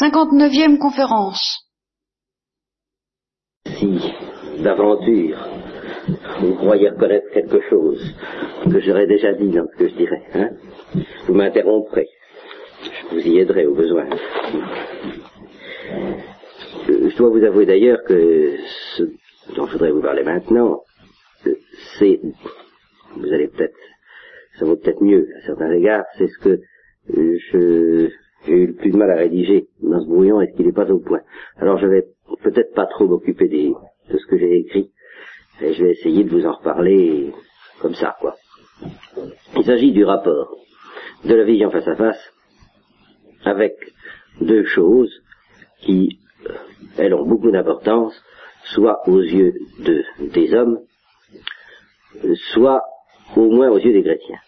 59e conférence. Si, d'aventure, vous croyez reconnaître quelque chose que j'aurais déjà dit dans ce que je dirais, hein? Vous m'interromprez. Je vous y aiderai au besoin. Je dois vous avouer d'ailleurs que ce dont je voudrais vous parler maintenant, c'est, vous allez peut-être, ça vaut peut-être mieux à certains égards, c'est ce que je, j'ai eu le plus de mal à rédiger dans ce brouillon, est-ce qu'il n'est pas au point? Alors je vais peut-être pas trop m'occuper des, de ce que j'ai écrit, et je vais essayer de vous en reparler comme ça, quoi. Il s'agit du rapport de la vision face à face avec deux choses qui, euh, elles, ont beaucoup d'importance, soit aux yeux de, des hommes, soit au moins aux yeux des chrétiens.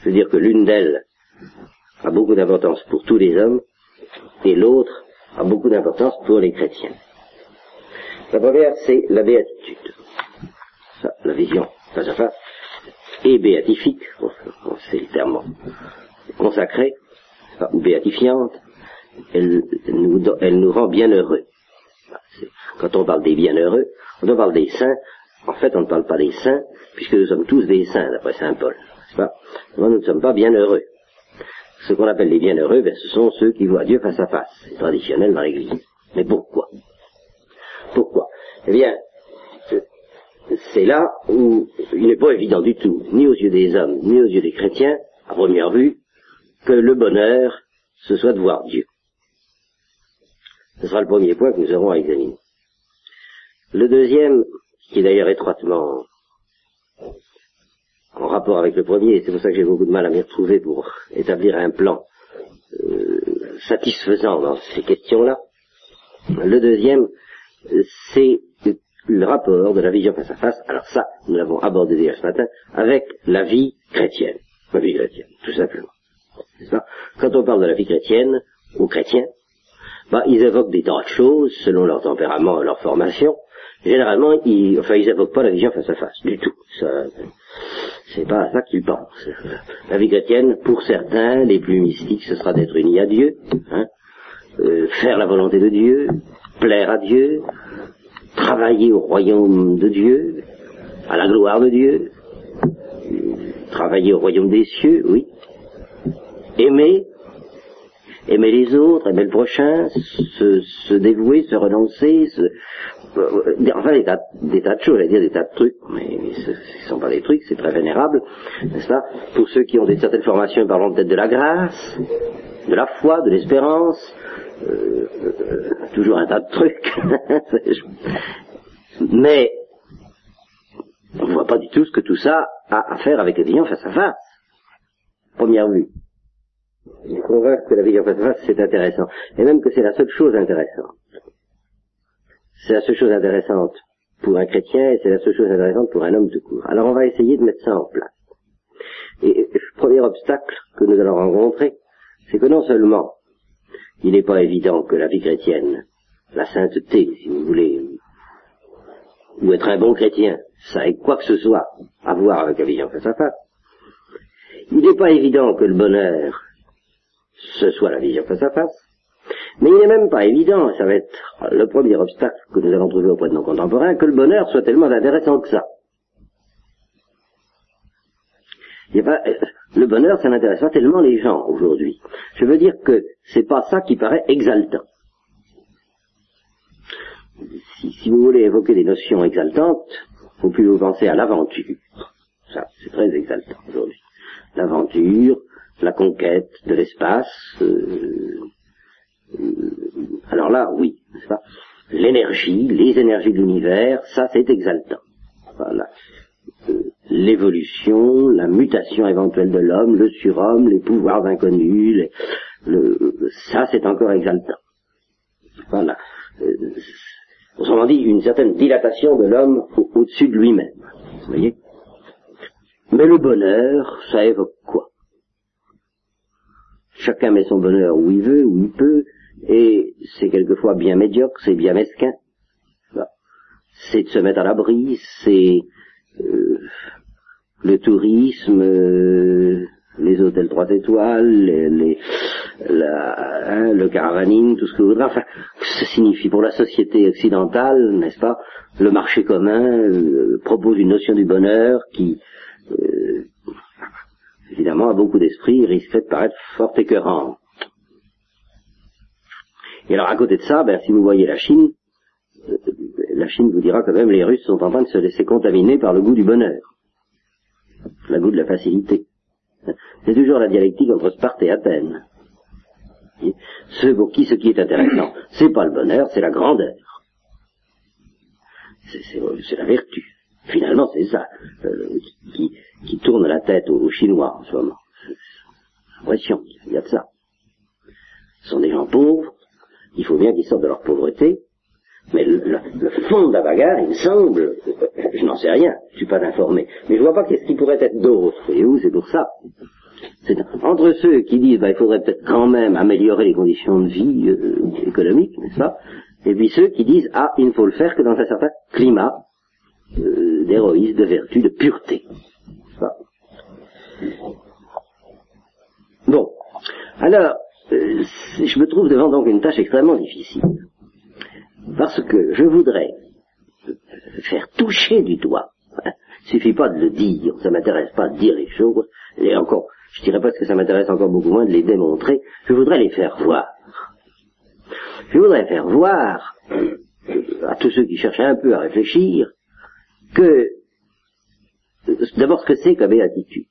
Je veux dire que l'une d'elles a beaucoup d'importance pour tous les hommes et l'autre a beaucoup d'importance pour les chrétiens. La première, c'est la béatitude. Ça, la vision face à face est béatifique, c'est le terme consacré, ou béatifiante, elle nous, elle nous rend bienheureux. Quand on parle des bienheureux, quand on parle des saints, en fait on ne parle pas des saints, puisque nous sommes tous des saints, d'après Saint Paul. Pas? Nous ne sommes pas bienheureux. Ce qu'on appelle les bienheureux, ben, ce sont ceux qui voient Dieu face à face. C'est traditionnel dans l'Église. Mais pourquoi? Pourquoi? Eh bien, c'est là où il n'est pas évident du tout, ni aux yeux des hommes, ni aux yeux des chrétiens, à première vue, que le bonheur, ce soit de voir Dieu. Ce sera le premier point que nous aurons à examiner. Le deuxième, qui est d'ailleurs étroitement en rapport avec le premier, et c'est pour ça que j'ai beaucoup de mal à m'y retrouver pour établir un plan euh, satisfaisant dans ces questions-là. Le deuxième, c'est le rapport de la vision face à face, alors ça, nous l'avons abordé déjà ce matin, avec la vie chrétienne. La vie chrétienne, tout simplement. Quand on parle de la vie chrétienne, aux chrétiens, bah, ils évoquent des tas de choses selon leur tempérament et leur formation. Généralement, ils, enfin, ils évoquent pas la vision face à face, du tout. C'est pas à ça qu'ils pensent. La vie chrétienne, pour certains, les plus mystiques, ce sera d'être unis à Dieu, hein, euh, faire la volonté de Dieu, plaire à Dieu, travailler au royaume de Dieu, à la gloire de Dieu, travailler au royaume des cieux, oui, aimer, aimer les autres, aimer le prochain, se, se dévouer, se renoncer, se, euh, enfin des tas, des tas de choses, dire des tas de trucs, mais ce ne sont pas des trucs, c'est très vénérable, n'est-ce pas? Pour ceux qui ont des certaines formations, parlons peut-être de la grâce, de la foi, de l'espérance, euh, euh, toujours un tas de trucs. mais on ne voit pas du tout ce que tout ça a à faire avec les vision face à face. Première vue. Il est convaincre que la vision face à face, c'est intéressant. Et même que c'est la seule chose intéressante. C'est la seule chose intéressante pour un chrétien et c'est la seule chose intéressante pour un homme de cour. Alors on va essayer de mettre ça en place. Et le premier obstacle que nous allons rencontrer, c'est que non seulement il n'est pas évident que la vie chrétienne, la sainteté, si vous voulez, ou être un bon chrétien, ça ait quoi que ce soit à voir avec la vision face à face, il n'est pas évident que le bonheur, ce soit la vision face à face, mais il n'est même pas évident, ça va être le premier obstacle que nous allons trouver auprès de nos contemporains, que le bonheur soit tellement intéressant que ça. le bonheur, ça n'intéresse pas tellement les gens aujourd'hui. Je veux dire que c'est pas ça qui paraît exaltant. Si, si, vous voulez évoquer des notions exaltantes, vous pouvez vous penser à l'aventure. Ça, c'est très exaltant aujourd'hui. L'aventure, la conquête de l'espace, euh, alors là, oui, n'est-ce pas? L'énergie, les énergies de l'univers, ça c'est exaltant. Euh, l'évolution, la mutation éventuelle de l'homme, le surhomme, les pouvoirs inconnus, le, ça c'est encore exaltant. Voilà. Euh, autrement dit, une certaine dilatation de l'homme au-dessus de lui-même. Vous voyez? Mais le bonheur, ça évoque quoi? Chacun met son bonheur où il veut, où il peut, et c'est quelquefois bien médiocre, c'est bien mesquin. C'est de se mettre à l'abri, c'est euh, le tourisme, euh, les hôtels trois étoiles, les, hein, le caravaning, tout ce que vous voudrez. Enfin, ça signifie pour la société occidentale, n'est-ce pas, le marché commun euh, propose une notion du bonheur qui, évidemment, à beaucoup d'esprits, risquerait de paraître fort écœurante. Et alors, à côté de ça, ben, si vous voyez la Chine, euh, la Chine vous dira quand même les Russes sont en train de se laisser contaminer par le goût du bonheur, le goût de la facilité. C'est toujours la dialectique entre Sparte et Athènes. Ce pour qui ce qui est intéressant, c'est pas le bonheur, c'est la grandeur. C'est la vertu. Finalement, c'est ça euh, qui, tourne la tête aux, Chinois en ce moment. J'ai l'impression qu'il y a de ça. Ce sont des gens pauvres, il faut bien qu'ils sortent de leur pauvreté, mais le, fond de la bagarre, il me semble, je n'en sais rien, je ne suis pas informé, mais je vois pas qu'est-ce qui pourrait être d'autre, voyez-vous, c'est pour ça. C'est entre ceux qui disent, bah, il faudrait peut-être quand même améliorer les conditions de vie euh, économiques, n'est-ce pas, et puis ceux qui disent, ah, il ne faut le faire que dans un certain climat d'héroïsme, de vertu, de pureté. Bon. Alors, euh, je me trouve devant donc une tâche extrêmement difficile. Parce que je voudrais faire toucher du doigt. Il suffit pas de le dire, ça m'intéresse pas de dire les choses, et encore, je dirais pas que ça m'intéresse encore beaucoup moins de les démontrer, je voudrais les faire voir. Je voudrais faire voir à tous ceux qui cherchent un peu à réfléchir que d'abord ce que c'est que la béatitude.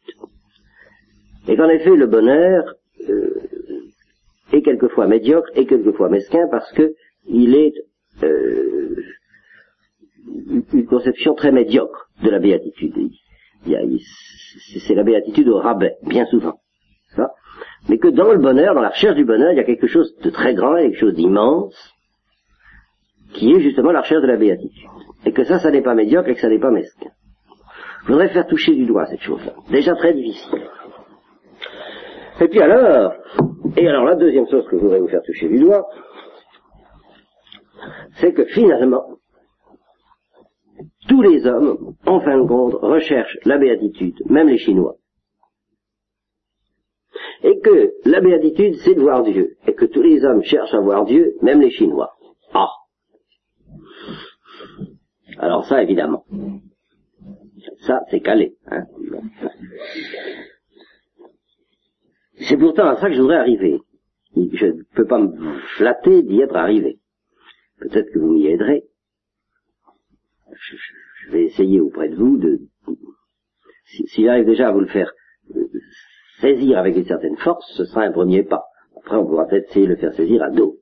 Et qu'en effet le bonheur euh, est quelquefois médiocre et quelquefois mesquin parce que il est euh, une conception très médiocre de la béatitude. C'est la béatitude au rabais, bien souvent. Mais que dans le bonheur, dans la recherche du bonheur, il y a quelque chose de très grand, quelque chose d'immense, qui est justement la recherche de la béatitude. Et que ça, ça n'est pas médiocre et que ça n'est pas mesquin. Je voudrais faire toucher du doigt cette chose-là. Déjà très difficile. Et puis alors, et alors la deuxième chose que je voudrais vous faire toucher du doigt, c'est que finalement, tous les hommes, en fin de compte, recherchent la béatitude, même les Chinois. Et que la béatitude, c'est de voir Dieu. Et que tous les hommes cherchent à voir Dieu, même les Chinois. Ah Alors ça, évidemment. Ça, c'est calé. Hein c'est pourtant à ça que je voudrais arriver. Je ne peux pas me flatter d'y être arrivé. Peut-être que vous m'y aiderez. Je, vais essayer auprès de vous de... S'il si arrive déjà à vous le faire euh, saisir avec une certaine force, ce sera un premier pas. Après, on pourra peut-être essayer de le faire saisir à d'autres.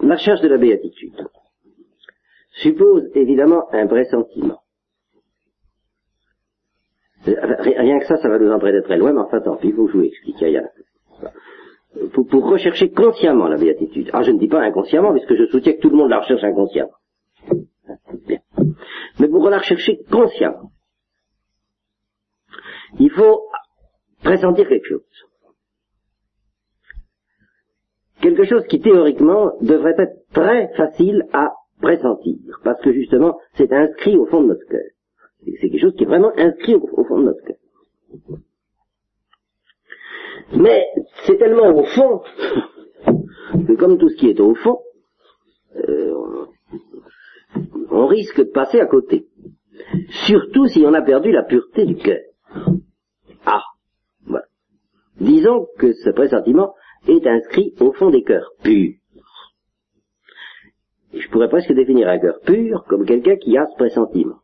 La recherche de la béatitude suppose évidemment un pressentiment. Rien que ça, ça va nous entraîner très loin, mais enfin tant pis, il faut que je vous explique. Il pour, rechercher consciemment la béatitude. Ah, je ne dis pas inconsciemment, puisque je soutiens que tout le monde la recherche inconsciemment. Mais pour la rechercher consciemment, il faut pressentir quelque chose. Quelque chose qui théoriquement devrait être très facile à pressentir, parce que justement c'est inscrit au fond de notre cœur. C'est quelque chose qui est vraiment inscrit au fond de notre cœur. Mais c'est tellement au fond que comme tout ce qui est au fond, euh, on risque de passer à côté. Surtout si on a perdu la pureté du cœur. Ah, voilà. Disons que ce pressentiment est inscrit au fond des cœurs purs. Je pourrais presque définir un cœur pur comme quelqu'un qui a ce pressentiment.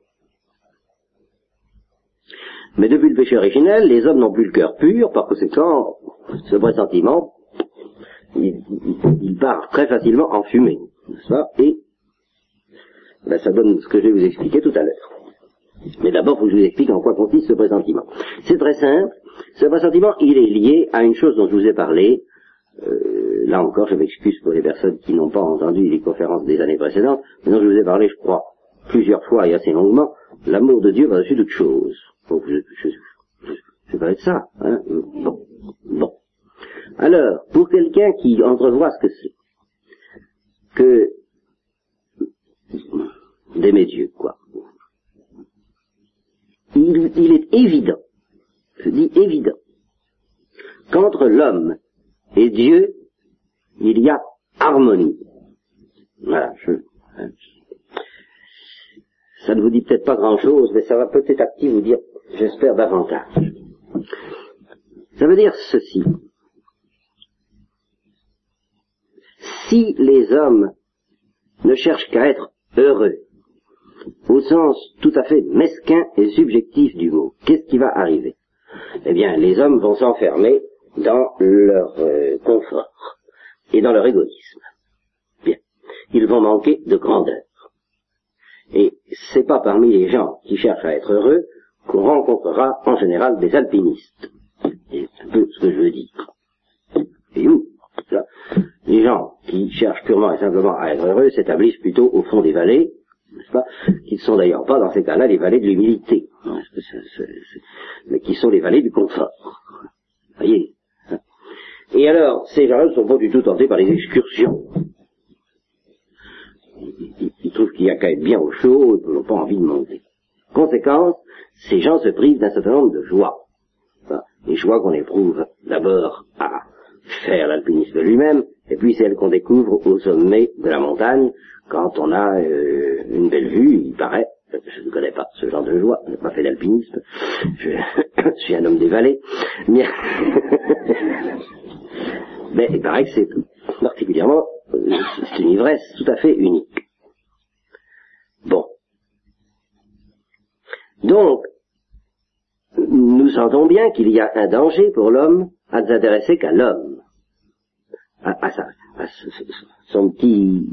Mais depuis le péché originel, les hommes n'ont plus le cœur pur, par conséquent, ce pressentiment, il, part très facilement en fumée. Et ben, ça donne ce que je vais vous expliquer tout à l'heure. Mais d'abord, faut que je vous explique en quoi consiste ce pressentiment. C'est très simple. Ce pressentiment, il est lié à une chose dont je vous ai parlé. Euh, là encore, je m'excuse pour les personnes qui n'ont pas entendu les conférences des années précédentes, mais dont je vous ai parlé, je crois, plusieurs fois et assez longuement. L'amour de Dieu va dessus toute chose je, je, vais être ça. Hein bon. bon. Alors, pour quelqu'un qui entrevoit ce que c'est, que d'aimer Dieu, quoi, il, est évident, je dis évident, qu'entre l'homme et Dieu, il y a harmonie. Voilà, je, hein, ça ne vous dit peut-être pas grand-chose, mais ça va peut-être à petit vous dire, j'espère, davantage. Ça veut dire ceci. Si les hommes ne cherchent qu'à être heureux, au sens tout à fait mesquin et subjectif du mot, qu'est-ce qui va arriver? Eh bien, les hommes vont s'enfermer dans leur euh, confort et dans leur égoïsme. Bien. Ils vont manquer de grandeur. Et c'est pas parmi les gens qui cherchent à être heureux qu'on rencontrera en général des alpinistes. C'est un peu ce que je veux dire. Et où Les gens qui cherchent purement et simplement à être heureux s'établissent plutôt au fond des vallées, n'est-ce pas? Qui ne sont d'ailleurs pas dans ces cas-là les vallées de l'humilité, mais qui sont les vallées du confort. Voyez? hein. Et alors, ces gens-là ne sont pas du tout tentés par les excursions. Ils, trouvent qu'il n'y a qu'à être bien au chaud, ils n'ont pas envie de monter. Conséquence, ces gens se privent d'un certain nombre de joies. les joies qu'on éprouve d'abord à faire l'alpinisme lui-même, et puis celles qu'on découvre au sommet de la montagne, quand on a euh, une belle vue, il paraît, je ne connais pas ce genre de joie, je n'ai pas fait d'alpinisme, je, suis un homme des vallées, mais, mais il paraît que c'est particulièrement, euh, c'est une ivresse tout à fait unique. Bon. Donc, nous sentons bien qu'il y a un danger pour l'homme à ne s'intéresser qu'à l'homme, à, à, à, son petit,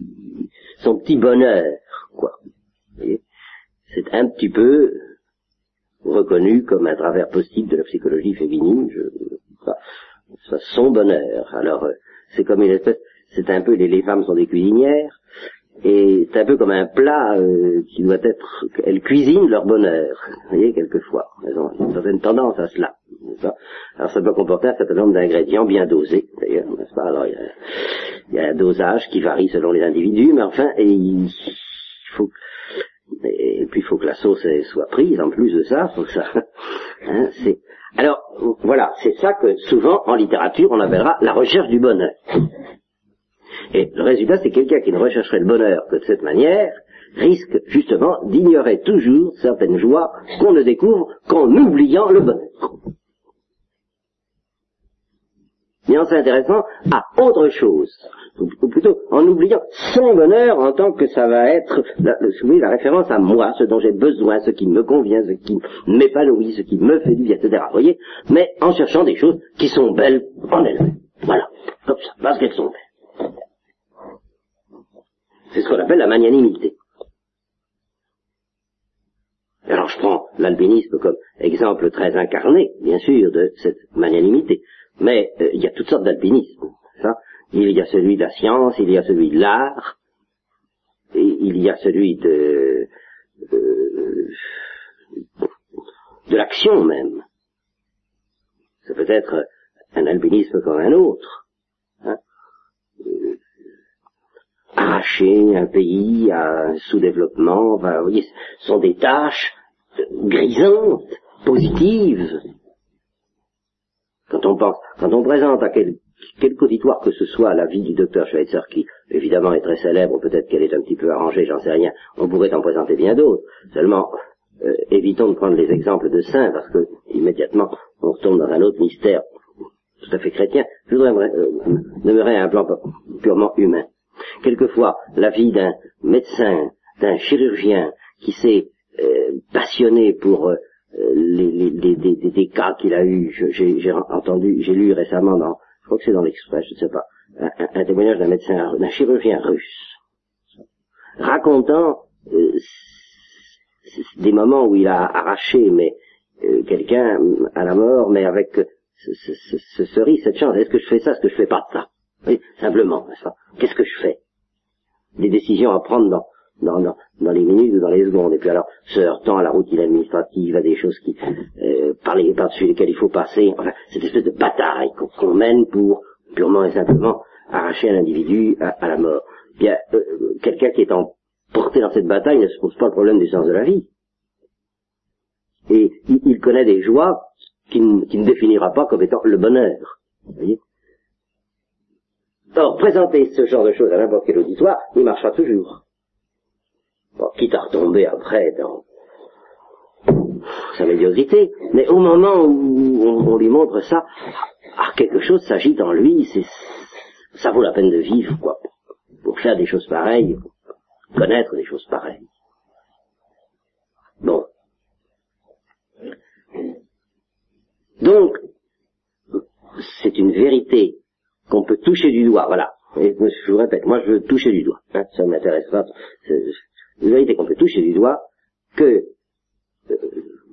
son petit bonheur, quoi. C'est un petit peu reconnu comme un travers possible de la psychologie féminine, je, son bonheur. Alors, euh, c'est comme une espèce, c'est un peu, les, femmes sont des cuisinières, et c'est un peu comme un plat euh, qui doit être... Elles cuisinent leur bonheur, vous voyez, quelquefois. Elles ont une certaine tendance à cela. Alors ça doit comporter un certain nombre d'ingrédients bien dosés, d'ailleurs, n'est-ce pas? Alors il y, a, un dosage qui varie selon les individus, mais enfin, il faut... Et puis il faut que la sauce soit prise en plus de ça, faut que ça... Hein. Alors, voilà, c'est ça que souvent en littérature on appellera la recherche du bonheur. Et le résultat, c'est quelqu'un qui ne rechercherait le bonheur que de cette manière risque justement d'ignorer toujours certaines joies qu'on ne découvre qu'en oubliant le bonheur. Mais en s'intéressant à autre chose, ou plutôt en oubliant son bonheur en tant que ça va être la, la référence à moi, ce dont j'ai besoin, ce qui me convient, ce qui m'épanouit, ce qui me fait du bien, etc. Vous voyez? Mais en cherchant des choses qui sont belles en elles-mêmes. Voilà, comme ça, parce qu'elles sont belles. C'est ce qu'on appelle la magnanimité. Alors je prends l'albinisme comme exemple très incarné, bien sûr, de cette magnanimité. Mais euh, il y a toutes sortes d'alpinisme. Il y a celui de la science, il y a celui de l'art, et il y a celui de, de, de l'action même. Ça peut être un albinisme comme un autre. Hein arracher un pays à un sous-développement, vous voyez, ce sont des tâches grisantes, positives. Quand on pense, quand on présente à quel, quelque auditoire que ce soit la vie du docteur Schweitzer, qui évidemment est très célèbre, peut-être qu'elle est un petit peu arrangée, j'en sais rien, on pourrait en présenter bien d'autres. Seulement, euh, évitons de prendre les exemples de saints, parce que immédiatement on retombe dans un autre mystère tout à fait chrétien. Je voudrais euh, demeurer à un plan purement humain. Quelquefois, la vie d'un médecin, d'un chirurgien qui s'est euh, passionné pour euh, les, des, cas qu'il a eu, j'ai entendu, j'ai lu récemment dans, je crois que c'est dans l'Express, je ne sais pas, un, témoignage d'un médecin, d'un chirurgien russe, racontant euh, des moments où il a arraché mais quelqu'un à la mort, mais avec ce, ce, ce, cerise, cette chance. Est-ce que je fais ça, est-ce que je fais pas ça? Oui, simplement, Qu'est-ce que je fais? Des décisions à prendre dans, dans, dans, les minutes ou dans les secondes. Et puis alors, se heurtant à la routine administrative, à des choses qui, euh, par par-dessus lesquelles il faut passer. Enfin, cette espèce de bataille qu'on, mène pour, purement et simplement, arracher un individu à, la mort. Bien, euh, quelqu'un qui est emporté dans cette bataille ne se pose pas le problème du sens de la vie. Et il, connaît des joies qu'il ne définira pas comme étant le bonheur. Vous voyez? Or, présenter ce genre de choses à n'importe quel auditoire, il marchera toujours. Bon, quitte à retomber après dans sa médiocrité, mais au moment où on, lui montre ça, ah, quelque chose s'agit en lui, c'est, ça vaut la peine de vivre, quoi, pour faire des choses pareilles, connaître des choses pareilles. Bon. Donc, c'est une vérité qu'on peut toucher du doigt, voilà. Et je vous répète, moi je veux toucher du doigt, hein, ça m'intéresse pas. Une vérité qu'on peut toucher du doigt, que il euh,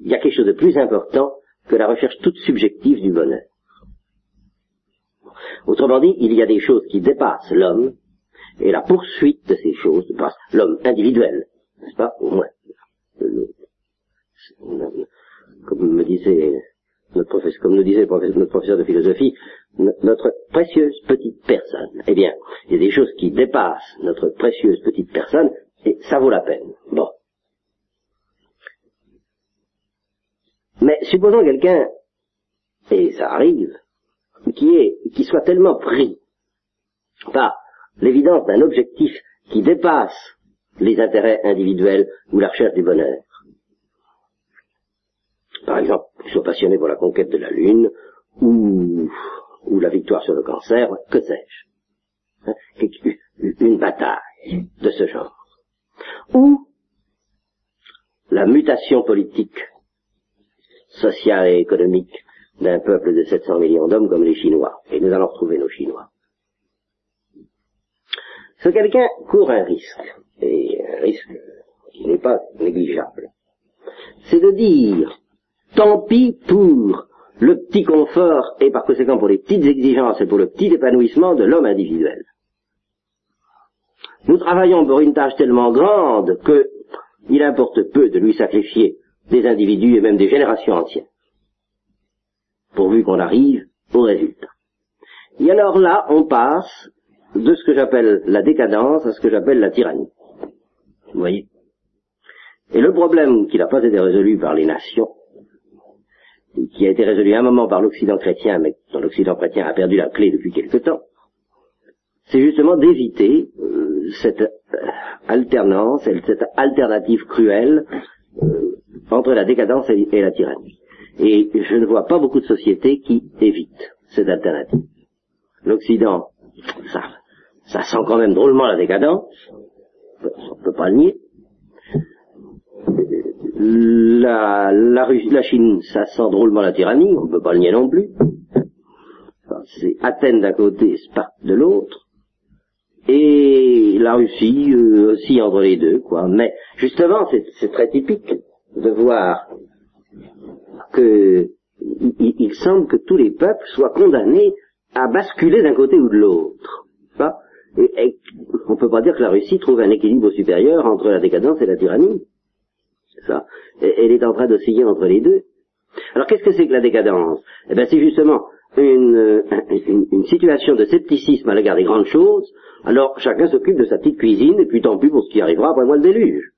y a quelque chose de plus important que la recherche toute subjective du bonheur. Autrement dit, il y a des choses qui dépassent l'homme, et la poursuite de ces choses dépasse l'homme individuel, n'est-ce pas, au moins. Comme me disait notre professeur, comme nous disait notre professeur de philosophie, notre précieuse petite personne. Eh bien, il y a des choses qui dépassent notre précieuse petite personne, et ça vaut la peine. Bon. Mais supposons quelqu'un, et ça arrive, qui est, qui soit tellement pris par l'évidence d'un objectif qui dépasse les intérêts individuels ou la recherche du bonheur. Par exemple, qu'il soit passionné pour la conquête de la Lune, ou, ou la victoire sur le cancer, que sais-je. Hein, une bataille de ce genre. Ou la mutation politique sociale et économique d'un peuple de 700 millions d'hommes comme les Chinois. Et nous allons retrouver nos Chinois. Ce quelqu'un court un risque, et un risque qui n'est pas négligeable. C'est de dire, tant pis pour le petit confort et par conséquent pour les petites exigences et pour le petit épanouissement de l'homme individuel. Nous travaillons pour une tâche tellement grande que il importe peu de lui sacrifier des individus et même des générations entières, pourvu qu'on arrive au résultat. Et alors là, on passe de ce que j'appelle la décadence à ce que j'appelle la tyrannie. Vous voyez? Et le problème qui n'a pas été résolu par les nations, qui a été résolu à un moment par l'Occident chrétien, mais dont l'Occident chrétien a perdu la clé depuis quelque temps, c'est justement d'éviter euh, cette euh, alternance, cette alternative cruelle euh, entre la décadence et, la tyrannie. Et je ne vois pas beaucoup de sociétés qui évitent cette alternative. L'Occident, ça, ça sent quand même drôlement la décadence, on ne peut pas le nier. La, la, la Chine, ça sent drôlement la tyrannie, on ne peut pas le nier non plus. C'est Athènes d'un côté, Sparte de l'autre. Et la Russie euh, aussi entre les deux, quoi. Mais justement, c'est très typique de voir que il, semble que tous les peuples soient condamnés à basculer d'un côté ou de l'autre. Et, on ne peut pas dire que la Russie trouve un équilibre supérieur entre la décadence et la tyrannie. Ça. elle est en train d'osciller entre les deux. Alors qu'est-ce que c'est que la décadence? Eh bien c'est justement une, une, situation de scepticisme à l'égard des grandes choses, alors chacun s'occupe de sa petite cuisine, et puis tant pis pour ce qui arrivera après moi le déluge.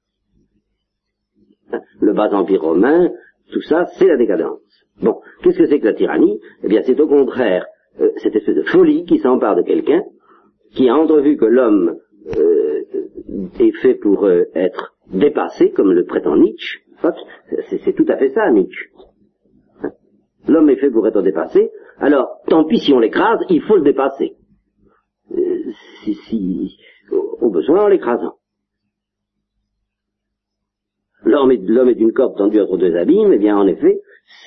Le bas empire romain, tout ça, c'est la décadence. Bon, qu'est-ce que c'est que la tyrannie? Eh bien, c'est au contraire euh, cette espèce de folie qui s'empare de quelqu'un, qui a entrevu que l'homme euh, est fait pour euh, être dépassé, comme le prétend Nietzsche. C'est tout à fait ça, Nietzsche. L'homme est fait pour être dépassé, alors tant pis si on l'écrase, il faut le dépasser. si, si, au besoin en l'écrasant. L'homme est, d'une corde tendue entre deux abîmes, eh bien en effet,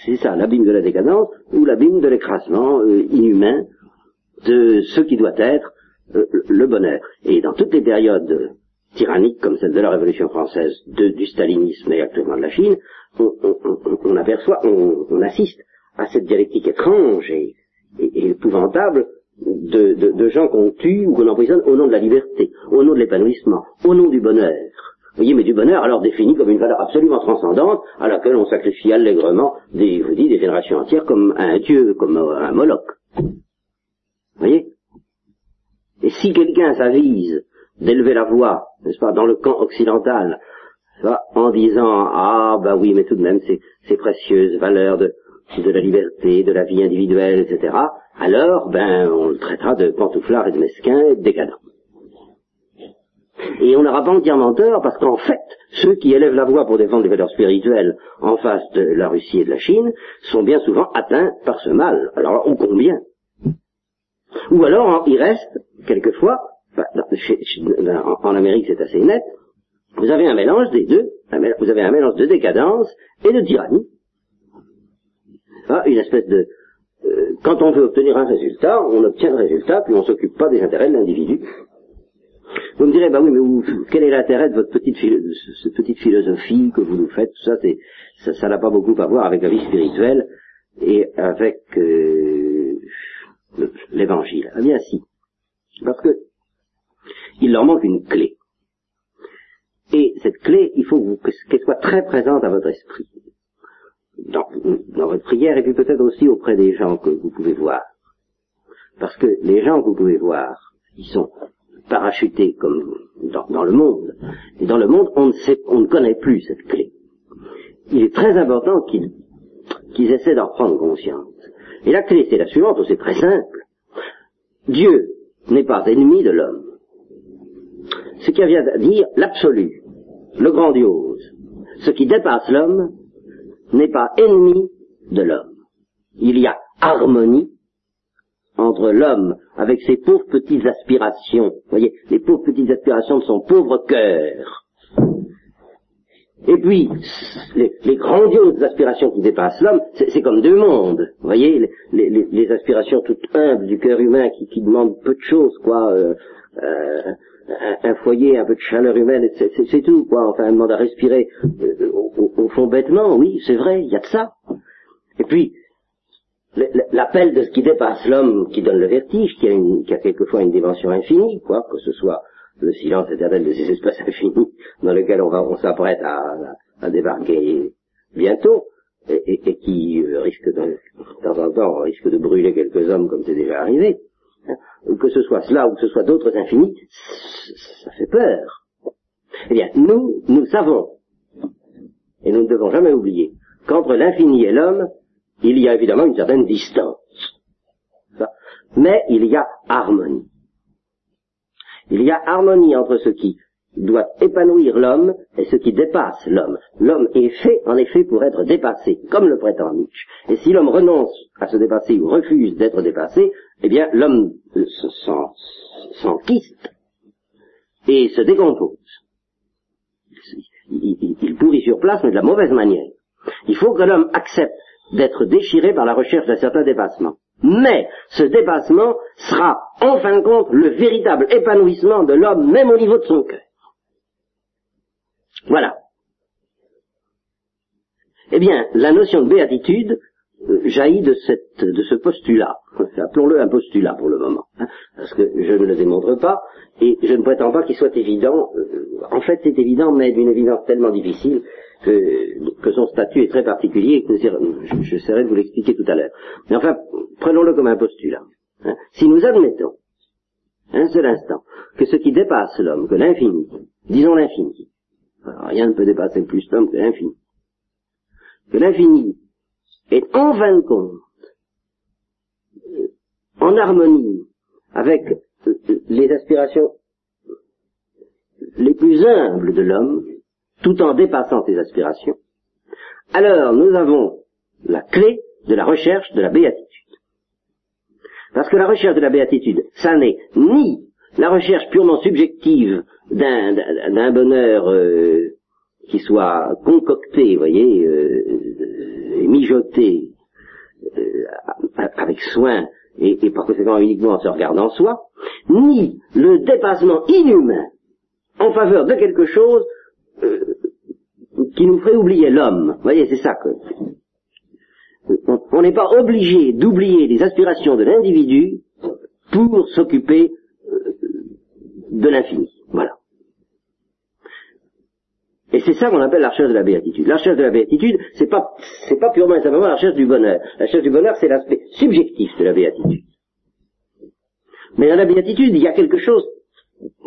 c'est ça, l'abîme de la décadence ou l'abîme de l'écrasement euh, inhumain de ce qui doit être euh, le bonheur. Et dans toutes les périodes tyranniques comme celle de la Révolution française, du stalinisme et actuellement de la Chine, on, aperçoit, on, assiste à cette dialectique étrange et, épouvantable de, gens qu'on tue ou qu'on emprisonne au nom de la liberté, au nom de l'épanouissement, au nom du bonheur voyez, mais du bonheur alors défini comme une valeur absolument transcendante à laquelle on sacrifie allègrement des, vous dis, des générations entières comme un dieu, comme un Moloch. Vous voyez? Et si quelqu'un s'avise d'élever la voix, n'est-ce pas, dans le camp occidental, en disant ah bah oui mais tout de même ces précieuses valeurs de, de la liberté, de la vie individuelle, etc. Alors ben on le traitera de pantouflard et de mesquin et de décadent. Et on n'aura pas entièrement tort parce qu'en fait, ceux qui élèvent la voix pour défendre les valeurs spirituelles en face de la Russie et de la Chine sont bien souvent atteints par ce mal. Alors, ô combien? Ou alors, il reste, quelquefois, en Amérique c'est assez net, vous avez un mélange des deux, vous avez un mélange de décadence et de tyrannie. Une espèce de... Euh, quand on veut obtenir un résultat, on obtient le résultat, puis on ne s'occupe pas des intérêts de l'individu. Vous me direz, bah oui, mais quel est l'intérêt de votre petite, cette petite philosophie que vous nous faites Tout ça, c'est, ça n'a pas beaucoup à voir avec la vie spirituelle et avec euh, l'évangile. Ah bien si. Parce que il leur manque une clé. Et cette clé, il faut qu'elle soit très présente à votre esprit. Dans, dans votre prière et puis peut-être aussi auprès des gens que vous pouvez voir. Parce que les gens que vous pouvez voir, ils sont parachutés comme dans, le monde. Et dans le monde, on ne, sait, on ne connaît plus cette clé. Il est très important qu'ils qu'ils essaient d'en prendre conscience. Et la clé, c'est la suivante, c'est très simple. Dieu n'est pas ennemi de l'homme. Ce qui vient à dire l'absolu, le grandiose, ce qui dépasse l'homme, n'est pas ennemi de l'homme. Il y a harmonie entre l'homme avec ses pauvres petites aspirations, voyez, les pauvres petites aspirations de son pauvre cœur. Et puis, les, grandioses aspirations qui dépassent l'homme, c'est comme deux mondes, vous voyez, les, aspirations toutes humbles du cœur humain qui, demandent peu de choses, quoi, euh, euh, un, foyer, un peu de chaleur humaine, c'est tout, quoi, enfin, un demande à respirer, euh, au, au, fond bêtement, oui, c'est vrai, il y a de ça. Et puis, l'appel de ce qui dépasse l'homme qui donne le vertige, qui a, une, qui a quelquefois une dimension infinie, quoi, que ce soit le silence éternel de ces espaces infinis dans lesquels on, va, on s'apprête à, à, débarquer bientôt, et, et, qui euh, risque de, de temps en temps risque de brûler quelques hommes comme c'est déjà arrivé, que ce soit cela ou que ce soit d'autres infinis, ça fait peur. Eh bien, nous, nous savons, et nous ne devons jamais oublier, qu'entre l'infini et l'homme, il y a évidemment une certaine distance. Mais il y a harmonie. Il y a harmonie entre ce qui doit épanouir l'homme et ce qui dépasse l'homme. L'homme est fait, en effet, pour être dépassé, comme le prétend Nietzsche. Et si l'homme renonce à se dépasser ou refuse d'être dépassé, eh bien, l'homme s'enquiste et se décompose. il pourrit sur place, mais de la mauvaise manière. Il faut que l'homme accepte d'être déchiré par la recherche d'un certain dépassement. Mais ce dépassement sera en fin de compte le véritable épanouissement de l'homme, même au niveau de son cœur. Voilà. Eh bien, la notion de béatitude jaillit de, cette, de ce postulat. Appelons-le un postulat pour le moment, hein, parce que je ne le démontre pas, et je ne prétends pas qu'il soit évident. Euh, en fait, c'est évident, mais d'une évidence tellement difficile que, son statut est très particulier et que j'essaierai de vous l'expliquer tout à l'heure. Mais enfin, prenons-le comme un postulat. Hein. Si nous admettons un seul instant que ce qui dépasse l'homme, que l'infini, disons l'infini, rien ne peut dépasser plus l'homme que l'infini, que l'infini est en fin de compte euh, en harmonie avec euh, les aspirations les plus humbles de l'homme, tout en dépassant ses aspirations, alors nous avons la clé de la recherche de la béatitude. Parce que la recherche de la béatitude, ça n'est ni la recherche purement subjective d'un bonheur euh, qui soit concocté, voyez, euh, mijoté euh, avec soin et, et par conséquent uniquement en se regardant soi, ni le dépassement inhumain en faveur de quelque chose euh, qui nous ferait oublier l'homme. Vous voyez, c'est ça que... On n'est pas obligé d'oublier les aspirations de l'individu pour s'occuper euh, de l'infini. Voilà. Et c'est ça qu'on appelle la recherche de la béatitude. La recherche de la béatitude, c'est pas, c'est pas purement et simplement la recherche du bonheur. La recherche du bonheur, c'est l'aspect subjectif de la béatitude. Mais dans la béatitude, il y a quelque chose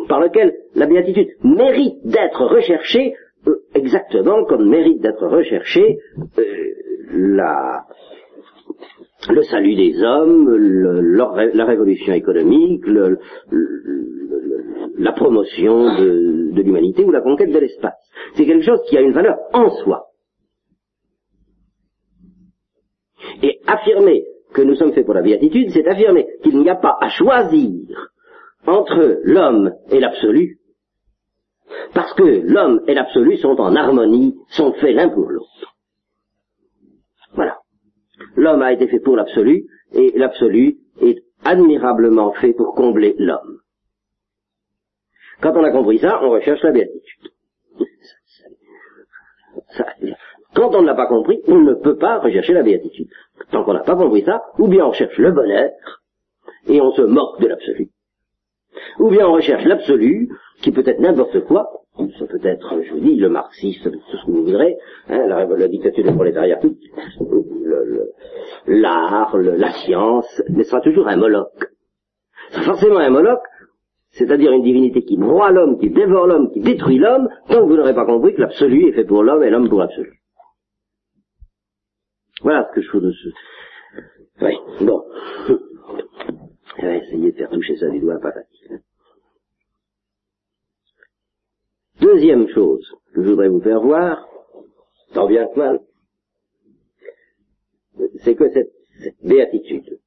par lequel la béatitude mérite d'être recherchée euh, exactement comme mérite d'être recherché euh, la, le salut des hommes, la révolution économique, la promotion de l'humanité ou la conquête de l'espace. C'est quelque chose qui a une valeur en soi. Et affirmer que nous sommes faits pour la béatitude, c'est affirmer qu'il n'y a pas à choisir entre l'homme et l'absolu, parce que l'homme et l'absolu sont en harmonie, sont faits l'un pour l'autre. L'homme a été fait pour l'absolu, et l'absolu est admirablement fait pour combler l'homme. Quand on a compris ça, on recherche la béatitude. quand on ne l'a pas compris, on ne peut pas rechercher la béatitude. Tant qu'on n'a pas compris ça, ou bien on cherche le bonheur, et on se moque de l'absolu, ou bien on recherche l'absolu, qui peut être n'importe quoi, ça peut être, je vous dis, le marxisme, tout ce que vous voudrez, hein, la, dictature du prolétariat, l'art, la science, mais ce sera toujours un Moloch. C'est forcément un Moloch, c'est-à-dire une divinité qui broie l'homme, qui dévore l'homme, qui détruit l'homme, tant que vous n'aurez pas compris que l'absolu est fait pour l'homme et l'homme pour l'absolu. Voilà ce que je ce... Oui, bon. Essayer de faire toucher ça du doigt, pas facile. Deuxième chose que je voudrais vous faire voir, tant bien que mal, c'est que cette, béatitude,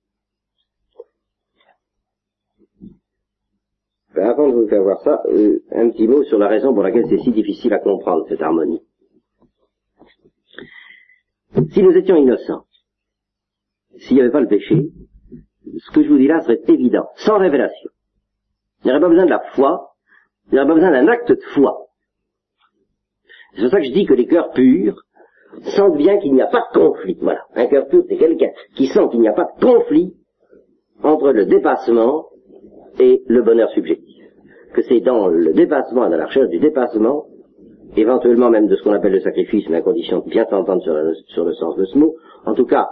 ben, avant de vous faire voir ça, euh, un petit mot sur la raison pour laquelle c'est si difficile à comprendre cette harmonie. Si nous étions innocents, s'il n'y avait pas le péché, ce que je vous dis là serait évident, sans révélation. Il n'y aurait pas besoin de la foi, il n'y aurait pas besoin d'un acte de foi. C'est pour ça que je dis que les cœurs purs sentent bien qu'il n'y a pas de conflit. Voilà. Un cœur pur, c'est quelqu'un qui sent qu'il n'y a pas de conflit entre le dépassement et le bonheur subjectif. Que c'est dans le dépassement, dans la recherche du dépassement, éventuellement même de ce qu'on appelle le sacrifice, mais à condition de bien s'entendre sur, le sens de ce mot, en tout cas,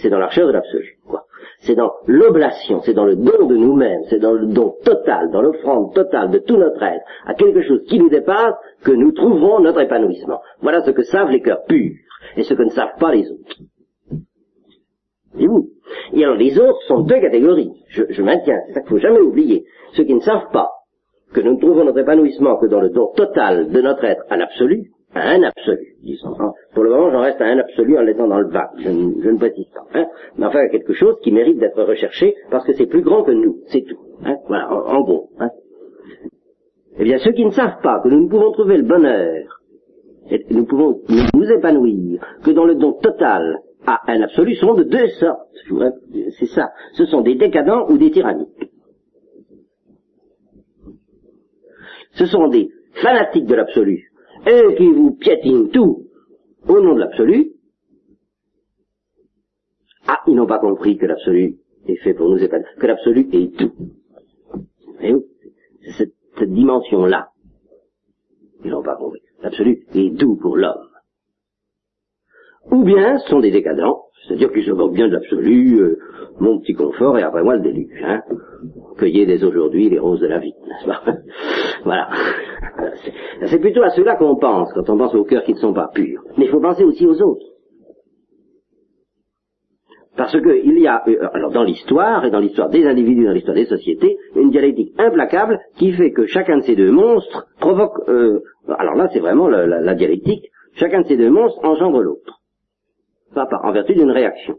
c'est dans la recherche de l'absolu. Quoi c'est dans l'oblation, c'est dans le don de nous-mêmes, c'est dans le don total, dans l'offrande totale de tout notre être à quelque chose qui nous dépasse que nous trouverons notre épanouissement. Voilà ce que savent les cœurs purs et ce que ne savent pas les autres. Et vous Et alors les autres sont deux catégories. Je, maintiens, c'est ça qu'il faut jamais oublier. Ceux qui ne savent pas que nous ne trouvons notre épanouissement que dans le don total de notre être à l'absolu, un absolu, disons. Pour le moment, j'en reste à un absolu en l'étant dans le vague. Je, ne précise pas. Hein. Mais enfin, quelque chose qui mérite d'être recherché parce que c'est plus grand que nous. C'est tout. Hein. Voilà, en, gros. Hein. Eh bien, ceux qui ne savent pas que nous ne pouvons trouver le bonheur, et nous pouvons nous épanouir que dans le don total à un absolu sont de deux sortes. C'est ça. Ce sont des décadents ou des tyranniques. Ce sont des fanatiques de l'absolu eux qui vous piétinent tout au nom de l'absolu, ah, ils n'ont pas compris que l'absolu est fait pour nous épanouir, que l'absolu est tout. Et c'est cette, dimension-là. Ils n'ont pas compris. L'absolu est tout pour l'homme. Ou bien ce sont des décadents, c'est-à-dire qu'ils se moquent bien de l'absolu, euh, mon petit confort et après moi le déluge. Hein. Cueillez dès aujourd'hui les roses de la vie, n'est-ce pas? Voilà. C'est plutôt à cela qu'on pense quand on pense aux cœurs qui ne sont pas purs. Mais il faut penser aussi aux autres. Parce qu'il y a, euh, alors dans l'histoire, et dans l'histoire des individus, dans l'histoire des sociétés, une dialectique implacable qui fait que chacun de ces deux monstres provoque, euh, alors là c'est vraiment la, dialectique, chacun de ces deux monstres engendre l'autre. En vertu d'une réaction.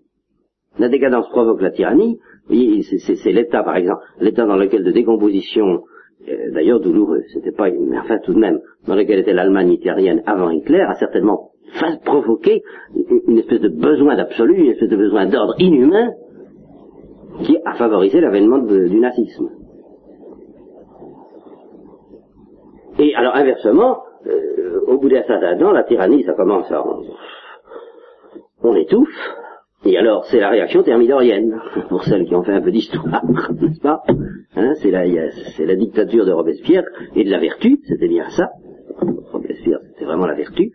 La décadence provoque la tyrannie, c'est l'état par exemple, l'état dans lequel de décomposition euh, d'ailleurs douloureux, c'était pas, mais enfin tout de même, dans lequel était l'Allemagne hitlérienne avant Hitler, a certainement provoqué une espèce de besoin d'absolu, une espèce de besoin d'ordre inhumain, qui a favorisé l'avènement du nazisme. Et alors inversement, euh, au bout d'un certain temps, la tyrannie, ça commence à... On étouffe, et alors, c'est la réaction thermidorienne, pour celles qui ont fait un peu d'histoire, n'est-ce pas hein, C'est la, dictature de Robespierre et de la vertu, c'était bien ça. Robespierre, c'était vraiment la vertu,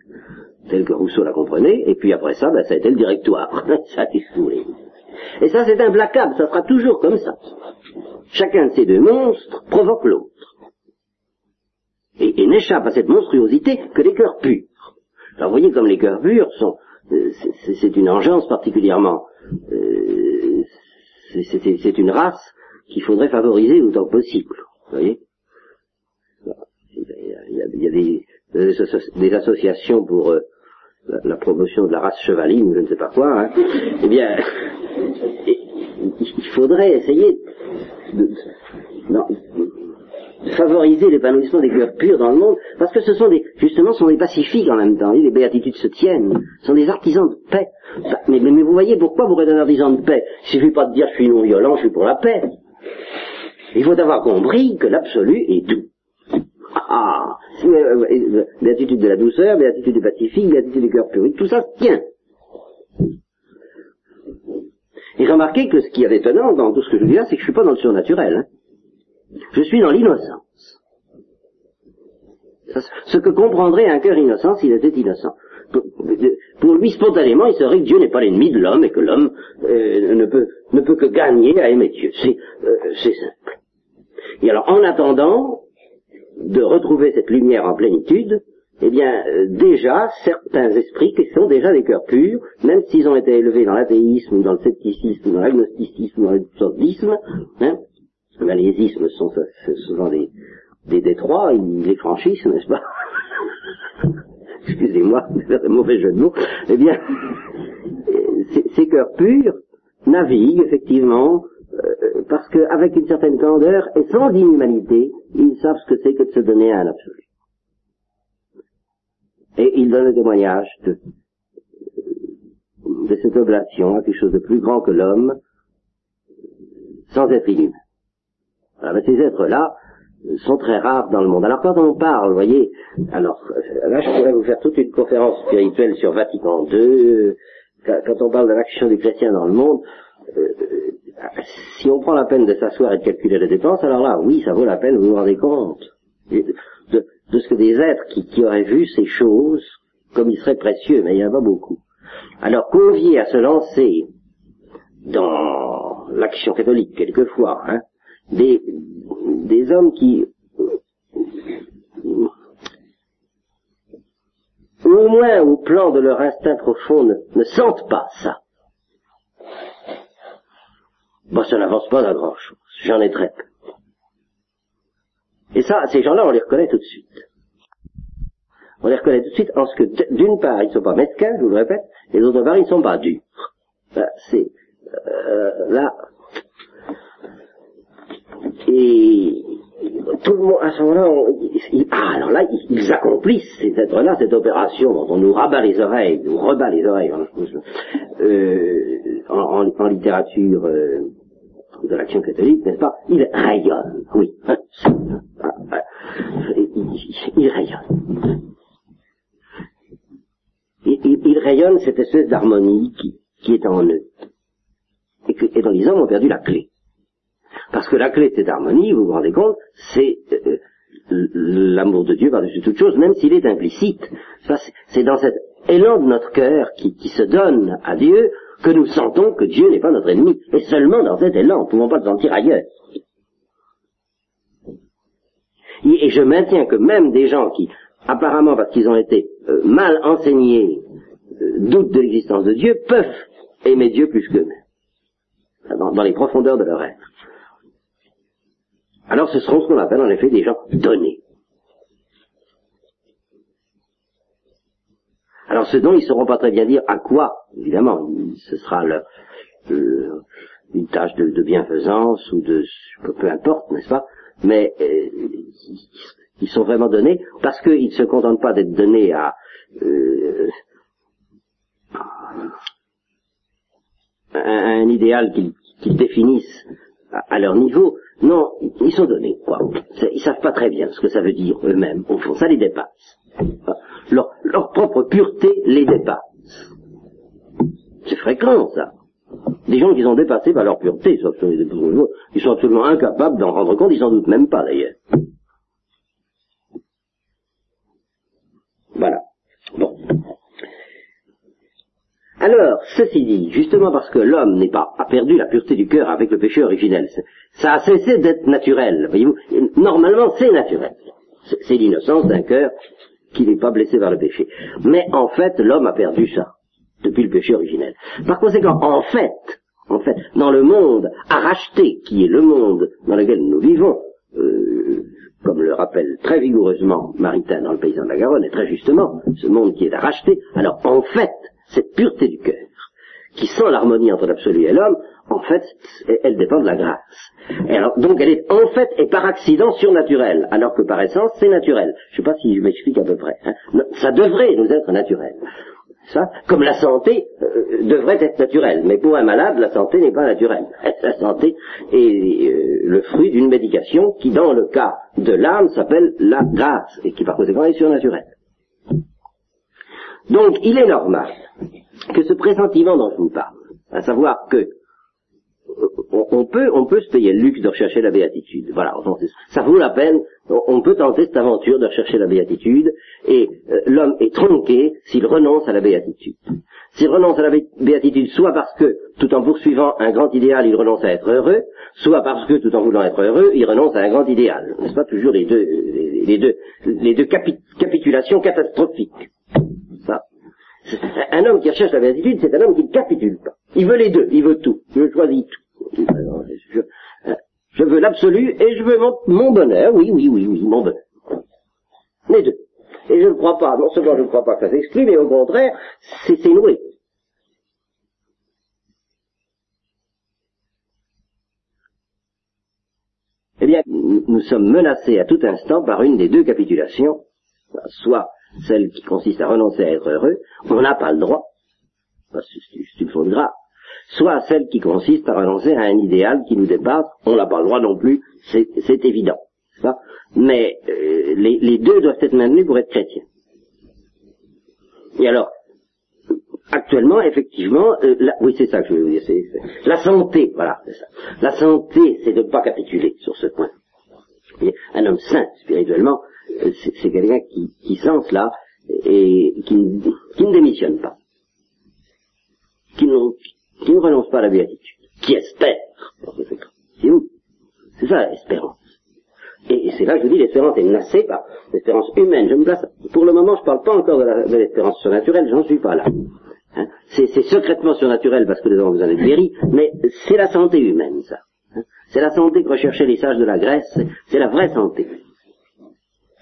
telle que Rousseau la comprenait, et puis après ça, ben, ça a été le directoire. ça Et ça, c'est implacable, ça sera toujours comme ça. Chacun de ces deux monstres provoque l'autre. et, n'échappent à cette monstruosité que les cœurs purs. Alors vous voyez comme les cœurs purs sont, c'est une engeance particulièrement, euh, c'est une race qu'il faudrait favoriser autant que possible. Vous voyez il y a, des, associations pour euh, la, promotion de la race chevaline je ne sais pas quoi. Hein. Eh bien, il faudrait essayer de, favoriser l'épanouissement des cœurs purs dans le monde, parce que ce sont des, justement, sont des pacifiques en même temps. Les béatitudes se tiennent, ce sont des artisans de paix. Mais, mais, vous voyez pourquoi vous êtes un artisan de paix? Il suffit pas de dire je suis non violent, je suis pour la paix. Il faut avoir compris que l'absolu est tout. Ah, euh, euh, béatitude de la douceur, béatitude du pacifique, béatitude du cœur pur, tout ça tient. Et remarquez que ce qui est étonnant dans tout ce que je dis là, c'est que je ne suis pas dans le surnaturel. Hein. Je suis dans l'innocence. Ce que comprendrait un cœur innocent s'il était innocent. Pour lui, spontanément, il serait que Dieu n'est pas l'ennemi de l'homme et que l'homme euh, ne, peut, que gagner à aimer Dieu. C'est euh, simple. Et alors, en attendant de retrouver cette lumière en plénitude, eh bien, euh, déjà, certains esprits qui sont déjà des cœurs purs, même s'ils ont été élevés dans l'athéisme, dans le scepticisme, dans l'agnosticisme, dans le hein, les ismes sont souvent des, des détroits, ils les franchissent, n'est-ce pas Excusez-moi, c'est un mauvais jeu de mots. Eh bien, ces cœurs purs naviguent effectivement euh, parce qu'avec une certaine candeur et sans inhumanité, ils savent ce que c'est que de se donner à un absolu. Et ils donnent le témoignage de, de cette oblation à quelque chose de plus grand que l'homme, sans être inhumain. Alors, ces êtres-là sont très rares dans le monde. Alors quand on parle, vous voyez, alors là je pourrais vous faire toute une conférence spirituelle sur Vatican II, quand on parle de l'action des chrétiens dans le monde, euh, si on prend la peine de s'asseoir et de calculer les dépenses, alors là, oui, ça vaut la peine, vous vous rendez compte de, ce que des êtres qui, qui, auraient vu ces choses, comme ils seraient précieux, mais il n'y en a pas beaucoup. Alors conviés à se lancer dans l'action catholique, quelquefois, hein, des, des hommes qui, au moins au plan de leur instinct profond, ne, sentent pas ça. Bon, ça n'avance pas à grand chose. J'en ai très peu. Et ça, ces gens-là, on les reconnaît tout de suite. On les reconnaît tout de suite en ce que, d'une part, ils ne sont pas mesquins, je vous le répète, et d'autre part, ils ne sont pas durs. c'est, euh, là, et tout le monde, à ce moment-là, ah, alors là, ils, accomplissent, ces êtres-là, cette opération dont on nous rabat les oreilles, nous rebat les oreilles, hein, euh, en, littérature euh, de l'action catholique, n'est-ce pas? Ils rayonnent, oui. Hein, ah, ah, ils, rayonnent. Ils, rayonnent cette espèce d'harmonie qui, qui, est en eux. Et, que, et dont les hommes ont perdu la clé. Parce que la clé de cette harmonie, vous vous rendez compte, c'est euh, l'amour de Dieu par-dessus toute chose, même s'il est implicite. C'est dans cet élan de notre cœur qui, se donne à Dieu que nous sentons que Dieu n'est pas notre ennemi. Et seulement dans cet élan, nous ne pouvons pas le sentir ailleurs. Et, je maintiens que même des gens qui, apparemment parce qu'ils ont été euh, mal enseignés, euh, doutent de l'existence de Dieu, peuvent aimer Dieu plus qu'eux-mêmes. dans les profondeurs de leur être alors ce seront ce qu'on appelle en effet des gens donnés. Alors ce dont ils ne sauront pas très bien dire à quoi, évidemment, ce sera une tâche de, bienfaisance ou de peu importe, n'est-ce pas? Mais euh, ils sont vraiment donnés parce qu'ils ne se contentent pas d'être donnés à euh, un, idéal qu'ils définissent à, leur niveau, non, ils sont donnés, quoi. Ils savent pas très bien ce que ça veut dire eux-mêmes, au fond, ça les dépasse. Leur, leur propre pureté les dépasse. C'est fréquent, ça. Des gens qui sont dépassés par leur pureté, ils sont absolument incapables d'en rendre compte, ils s'en doutent même pas d'ailleurs. Voilà. Bon. Alors, ceci dit, justement parce que l'homme n'est pas a perdu la pureté du cœur avec le péché originel, ça a cessé d'être naturel, voyez-vous. Normalement, c'est naturel. C'est l'innocence d'un cœur qui n'est pas blessé par le péché. Mais en fait, l'homme a perdu ça depuis le péché originel. Par conséquent, en fait, en fait, dans le monde à racheter, qui est le monde dans lequel nous vivons, euh, comme le rappelle très vigoureusement Maritain dans le paysan de la Garonne, et très justement, ce monde qui est à racheter, alors en fait, cette pureté du cœur, qui sent l'harmonie entre l'absolu et l'homme, en fait, elle dépend de la grâce. Donc elle est en fait et par accident surnaturelle, alors que par essence c'est naturel. Je ne sais pas si je m'explique à peu près. Hein. Ça devrait nous être naturel. Ça, comme la santé euh, devrait être naturelle. Mais pour un malade, la santé n'est pas naturelle. La santé est euh, le fruit d'une médication qui, dans le cas de l'âme, s'appelle la grâce et qui par conséquent est surnaturelle. Donc, il est normal que ce pressentiment dont je vous parle, à savoir que on, peut, on peut se payer le luxe de rechercher la béatitude. Voilà, ça vaut la peine. On peut tenter cette aventure de rechercher la béatitude, et euh, l'homme est tronqué s'il renonce à la béatitude. S'il renonce à la béatitude, soit parce que, tout en poursuivant un grand idéal, il renonce à être heureux, soit parce que, tout en voulant être heureux, il renonce à un grand idéal. N'est-ce pas toujours les deux, les, deux, les deux capitulations catastrophiques. Un homme qui recherche la béatitude, c'est un homme qui ne capitule pas. Il veut les deux, il veut tout. Je choisis tout. Euh, je, veux l'absolu et je veux mon, bonheur, oui, oui, oui, oui, mon bonheur. Les deux. Et je ne crois pas, non seulement je ne crois pas que ça s'exclut, mais au contraire, c'est noué. Eh bien, nous sommes menacés à tout instant par une des deux capitulations, soit celle qui consiste à renoncer à être heureux, on n'a pas le droit, c'est une faute grave, soit celle qui consiste à renoncer à un idéal qui nous dépasse, on n'a pas le droit non plus, c'est évident. Mais euh, les, deux doivent être maintenus pour être chrétiens. Et alors, actuellement, effectivement, euh, oui, c'est ça que je veux dire. la santé, voilà, c'est ça. La santé, c'est de ne pas capituler sur ce point. Un homme saint, spirituellement, euh, c'est quelqu'un qui, qui sent cela et qui, qui ne démissionne pas. Qui, ne, qui ne renonce pas à la béatitude, qui espère. C'est où? C'est ça l'espérance. Et, c'est là que je vous dis, l'espérance est menacée par l'espérance humaine. Je me place, pour le moment, je ne parle pas encore de l'espérance surnaturelle, j'en suis pas là. Hein? c'est secrètement surnaturel parce que nous avons besoin d'être guéris, mais c'est la santé humaine, ça. C'est la santé que recherchaient les sages de la Grèce, c'est la vraie santé.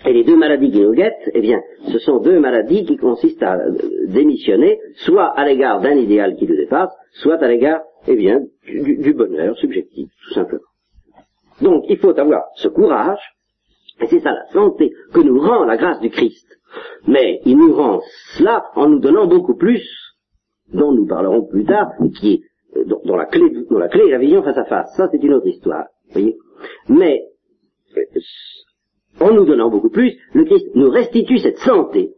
Et les deux maladies qui nous guettent, eh bien, ce sont deux maladies qui consistent à euh, démissionner, soit à l'égard d'un idéal qui nous dépasse, soit à l'égard, eh bien, du, bonheur subjectif, tout simplement. Donc, il faut avoir ce courage, et c'est ça la santé que nous rend la grâce du Christ. Mais il nous rend cela en nous donnant beaucoup plus, dont nous parlerons plus tard, qui est, euh, dont, la clé, la clé est la vision face à face. Ça, c'est une autre histoire. Voyez Mais, euh, en nous donnant beaucoup plus, le Christ nous restitue cette santé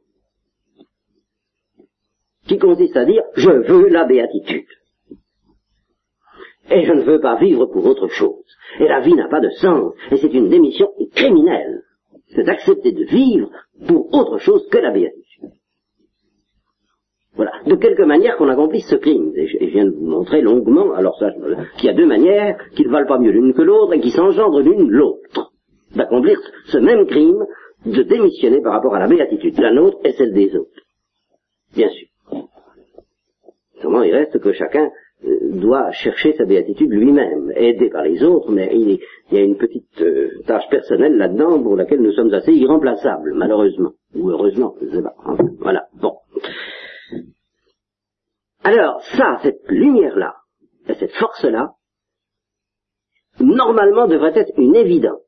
qui consiste à dire je veux la béatitude. Et je ne veux pas vivre pour autre chose. Et la vie n'a pas de sens. Et c'est une démission criminelle. C'est d'accepter de vivre pour autre chose que la béatitude. Voilà. De quelque manière qu'on accomplisse ce crime. Et je, viens de vous montrer longuement, alors ça, qu'il y a deux manières qui ne valent pas mieux l'une que l'autre et qui s'engendrent l'une l'autre d'accomplir ce même crime de démissionner par rapport à la béatitude, la nôtre et celle des autres. Bien sûr. Seulement, il reste que chacun euh, doit chercher sa béatitude lui-même, aidé par les autres, mais il, y a une petite euh, tâche personnelle là-dedans pour laquelle nous sommes assez irremplaçables, malheureusement. Ou heureusement, je sais pas. voilà, bon. Alors, ça, cette lumière-là, et cette force-là, normalement devrait être une évidence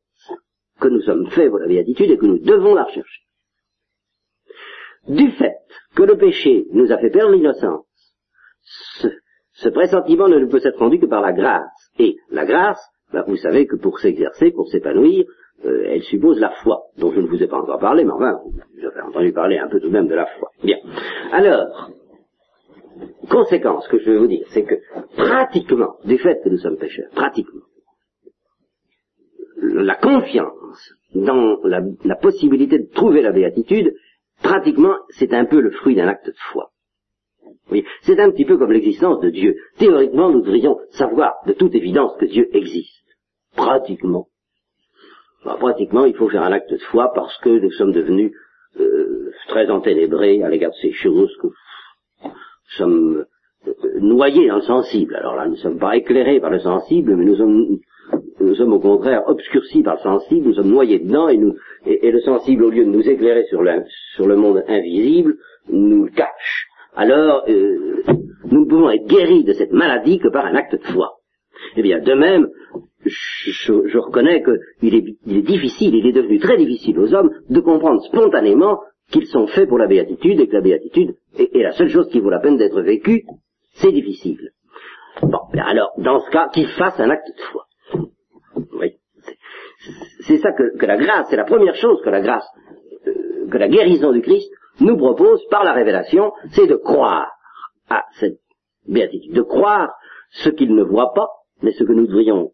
que nous sommes faits pour la béatitude et que nous devons la rechercher. Du fait que le péché nous a fait perdre l'innocence, ce, pressentiment ne peut être rendu que par la grâce. Et la grâce, bah, vous savez que pour s'exercer, pour s'épanouir, euh, elle suppose la foi, dont je ne vous ai pas encore parlé, mais enfin, j'avais entendu parler un peu tout de même de la foi. Bien. Alors, conséquence que je veux vous dire, c'est que pratiquement, du fait que nous sommes pécheurs, pratiquement, la confiance dans la, possibilité de trouver la béatitude, pratiquement, c'est un peu le fruit d'un acte de foi. Oui, c'est un petit peu comme l'existence de Dieu. Théoriquement, nous devrions savoir de toute évidence que Dieu existe. Pratiquement. Bah, pratiquement, il faut faire un acte de foi parce que nous sommes devenus euh, très enténébrés à l'égard de ces choses, que nous sommes euh, noyés dans le sensible. Alors là, nous ne sommes pas éclairés par le sensible, mais nous sommes, au contraire obscurcis par le sensible, nous sommes noyés dedans, et, nous, et, le sensible, au lieu de nous éclairer sur, sur le monde invisible, nous le cache. Alors, euh, nous ne pouvons être guéris de cette maladie que par un acte de foi. Eh bien, de même, je, je reconnais qu'il est, il est difficile, il est devenu très difficile aux hommes de comprendre spontanément qu'ils sont faits pour la béatitude et que la béatitude est, la seule chose qui vaut la peine d'être vécue. C'est difficile. Bon, alors, dans ce cas, qu'ils fassent un acte de foi. Oui. C'est ça que, que, la grâce, c'est la première chose que la grâce, euh, que la guérison du Christ nous propose par la révélation, c'est de croire à cette béatitude, de croire ce qu'il ne voit pas, mais ce que nous devrions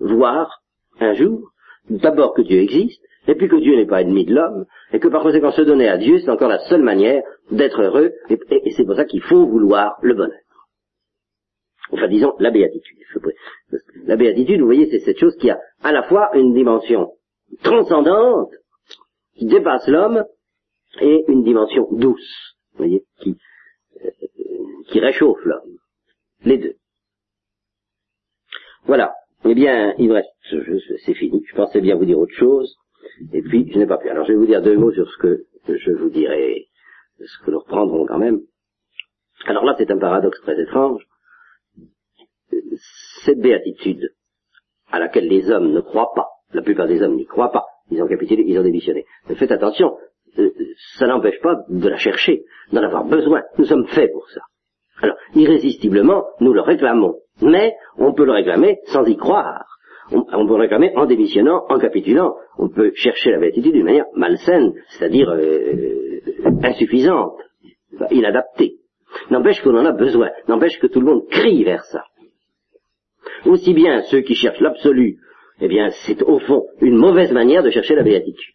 voir un jour, d'abord que Dieu existe, et puis que Dieu n'est pas ennemi de l'homme, et que par conséquent se donner à Dieu, c'est encore la seule manière d'être heureux, et, c'est pour ça qu'il faut vouloir le bonheur. Enfin, disons, la béatitude. La béatitude, vous voyez, c'est cette chose qui a à la fois une dimension transcendante, qui dépasse l'homme, et une dimension douce, vous voyez, qui, euh, qui réchauffe l'homme. Les deux. Voilà. Eh bien, il reste, c'est fini. Je pensais bien vous dire autre chose, et puis je n'ai pas pu. Alors je vais vous dire deux mots sur ce que je vous dirai, ce que nous reprendrons quand même. Alors là, c'est un paradoxe très étrange. Cette béatitude à laquelle les hommes ne croient pas, la plupart des hommes n'y croient pas, ils ont capitulé, ils ont démissionné. Mais faites attention, euh, ça n'empêche pas de la chercher, d'en avoir besoin. Nous sommes faits pour ça. Alors, irrésistiblement, nous le réclamons. Mais on peut le réclamer sans y croire. On, peut le réclamer en démissionnant, en capitulant. On peut chercher la béatitude d'une manière malsaine, c'est-à-dire euh, insuffisante, inadaptée. N'empêche qu'on en a besoin. N'empêche que tout le monde crie vers ça. Aussi bien ceux qui cherchent l'absolu, eh bien, c'est au fond une mauvaise manière de chercher la béatitude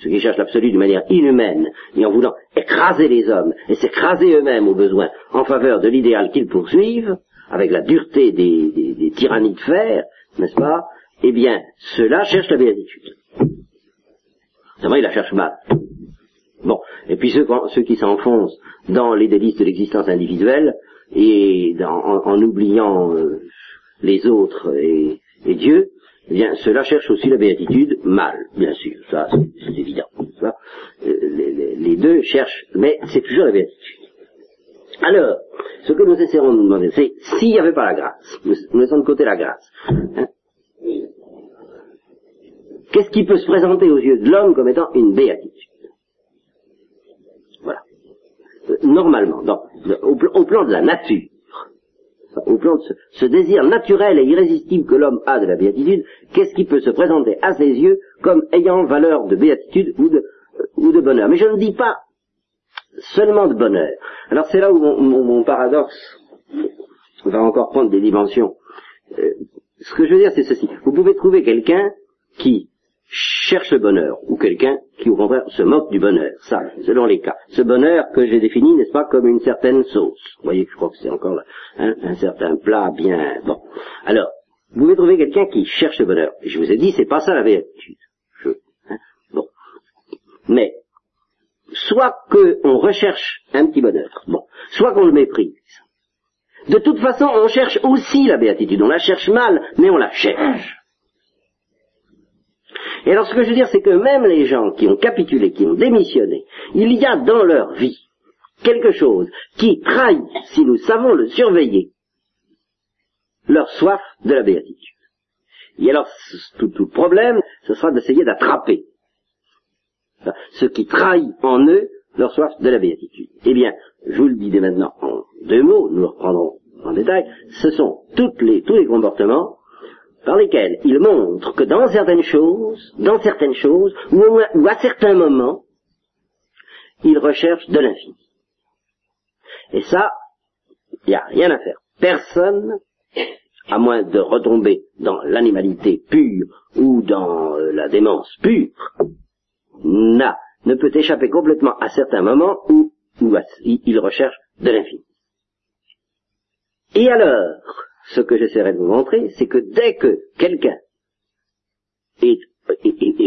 ceux qui cherchent l'absolu d'une manière inhumaine, et en voulant écraser les hommes, et s'écraser eux-mêmes au besoin, en faveur de l'idéal qu'ils poursuivent, avec la dureté des, tyrannies de fer, n'est-ce pas Eh bien, ceux-là cherchent la béatitude. Seulement, ils la cherchent mal. Bon, et puis ceux, qui s'enfoncent dans les délices de l'existence individuelle, et en, oubliant euh, les autres et Dieu, eh bien, cela cherche aussi la béatitude mal, bien sûr, ça c'est évident. Euh, les, deux cherchent, mais c'est toujours la béatitude. Alors, ce que nous essaierons de nous demander, c'est s'il n'y avait pas la grâce, nous, laissons de côté la grâce, hein, qu'est-ce qui peut se présenter aux yeux de l'homme comme étant une béatitude? Voilà. Euh, normalement, au plan de la nature, au plan de ce, désir naturel et irrésistible que l'homme a de la béatitude, qu'est-ce qui peut se présenter à ses yeux comme ayant valeur de béatitude ou de, de bonheur? Mais je ne dis pas seulement de bonheur. Alors c'est là où mon, paradoxe va encore prendre des dimensions. Euh, ce que je veux dire, c'est ceci. Vous pouvez trouver quelqu'un qui cherche le bonheur, ou quelqu'un qui au contraire se moque du bonheur. Ça, selon les cas. Ce bonheur que j'ai défini, n'est-ce pas, comme une certaine sauce. Vous voyez, je crois que c'est encore hein, un certain plat bien bon. Alors, vous pouvez trouver quelqu'un qui cherche le bonheur. Je vous ai dit, c'est pas ça la béatitude. Hein, bon. Mais, soit qu'on recherche un petit bonheur, bon, soit qu'on le méprise. De toute façon, on cherche aussi la béatitude. On la cherche mal, mais on la cherche. Et alors ce que je veux dire, c'est que même les gens qui ont capitulé, qui ont démissionné, il y a dans leur vie quelque chose qui trahit, si nous savons le surveiller, leur soif de la béatitude. Et alors, tout, le problème, ce sera d'essayer d'attraper ce qui trahit en eux leur soif de la béatitude. Eh bien, je vous le dis dès maintenant en deux mots, nous le reprendrons en détail, ce sont toutes les, tous les comportements par lesquels il montre que dans certaines choses, dans certaines choses, ou, à certains moments, il recherche de l'infini. Et ça, il n'y a rien à faire. Personne, à moins de retomber dans l'animalité pure ou dans euh, la démence pure, n'a, ne peut échapper complètement à certains moments où, où il recherche de l'infini. Et alors, ce que j'essaierai de vous montrer, c'est que dès que quelqu'un est,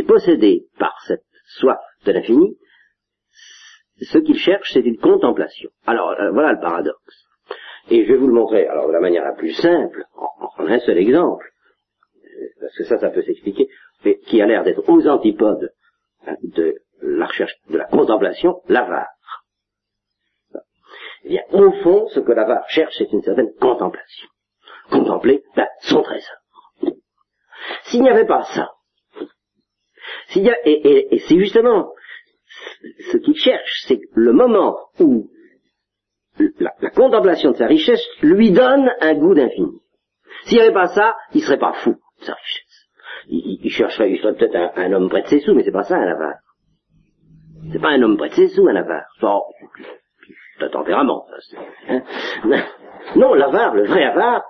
possédé par cette soif de l'infini, ce qu'il cherche, c'est une contemplation. Alors, euh, voilà le paradoxe. Et je vais vous le montrer, alors de la manière la plus simple, en, un seul exemple, parce que ça, ça peut s'expliquer, mais qui a l'air d'être aux antipodes hein, de la recherche, de la contemplation, l'avare. Eh bien, au fond, ce que l'avare cherche, c'est une certaine contemplation. Contempler ben, son trésor. S'il n'y avait pas ça, s'il y a, et, c'est justement ce qu'il cherche, c'est le moment où la, contemplation de sa richesse lui donne un goût d'infini. S'il n'y avait pas ça, il serait pas fou de sa richesse. Il, chercherait, il serait peut-être un, homme près de ses sous, mais c'est pas ça un avare. C'est pas un homme près de ses sous un avare. c'est un tempérament. Hein. Non, l'avare, le vrai avare,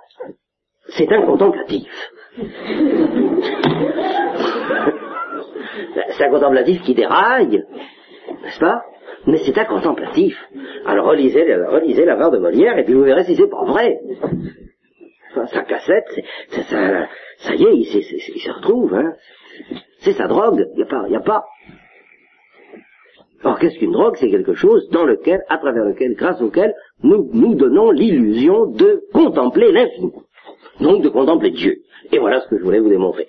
c'est un contemplatif. c'est un contemplatif qui déraille, n'est-ce pas? Mais c'est un contemplatif. Alors relisez, relisez la de Molière et puis vous verrez si c'est pas vrai. sa cassette, ça, ça, y est, il, se retrouve. Hein. C'est sa drogue. Il n'y a pas, y a pas. Alors qu'est-ce qu'une drogue? C'est quelque chose dans lequel, à travers lequel, grâce auquel, nous nous donnons l'illusion de contempler l'infini. Donc de contempler Dieu. Et voilà ce que je voulais vous démontrer.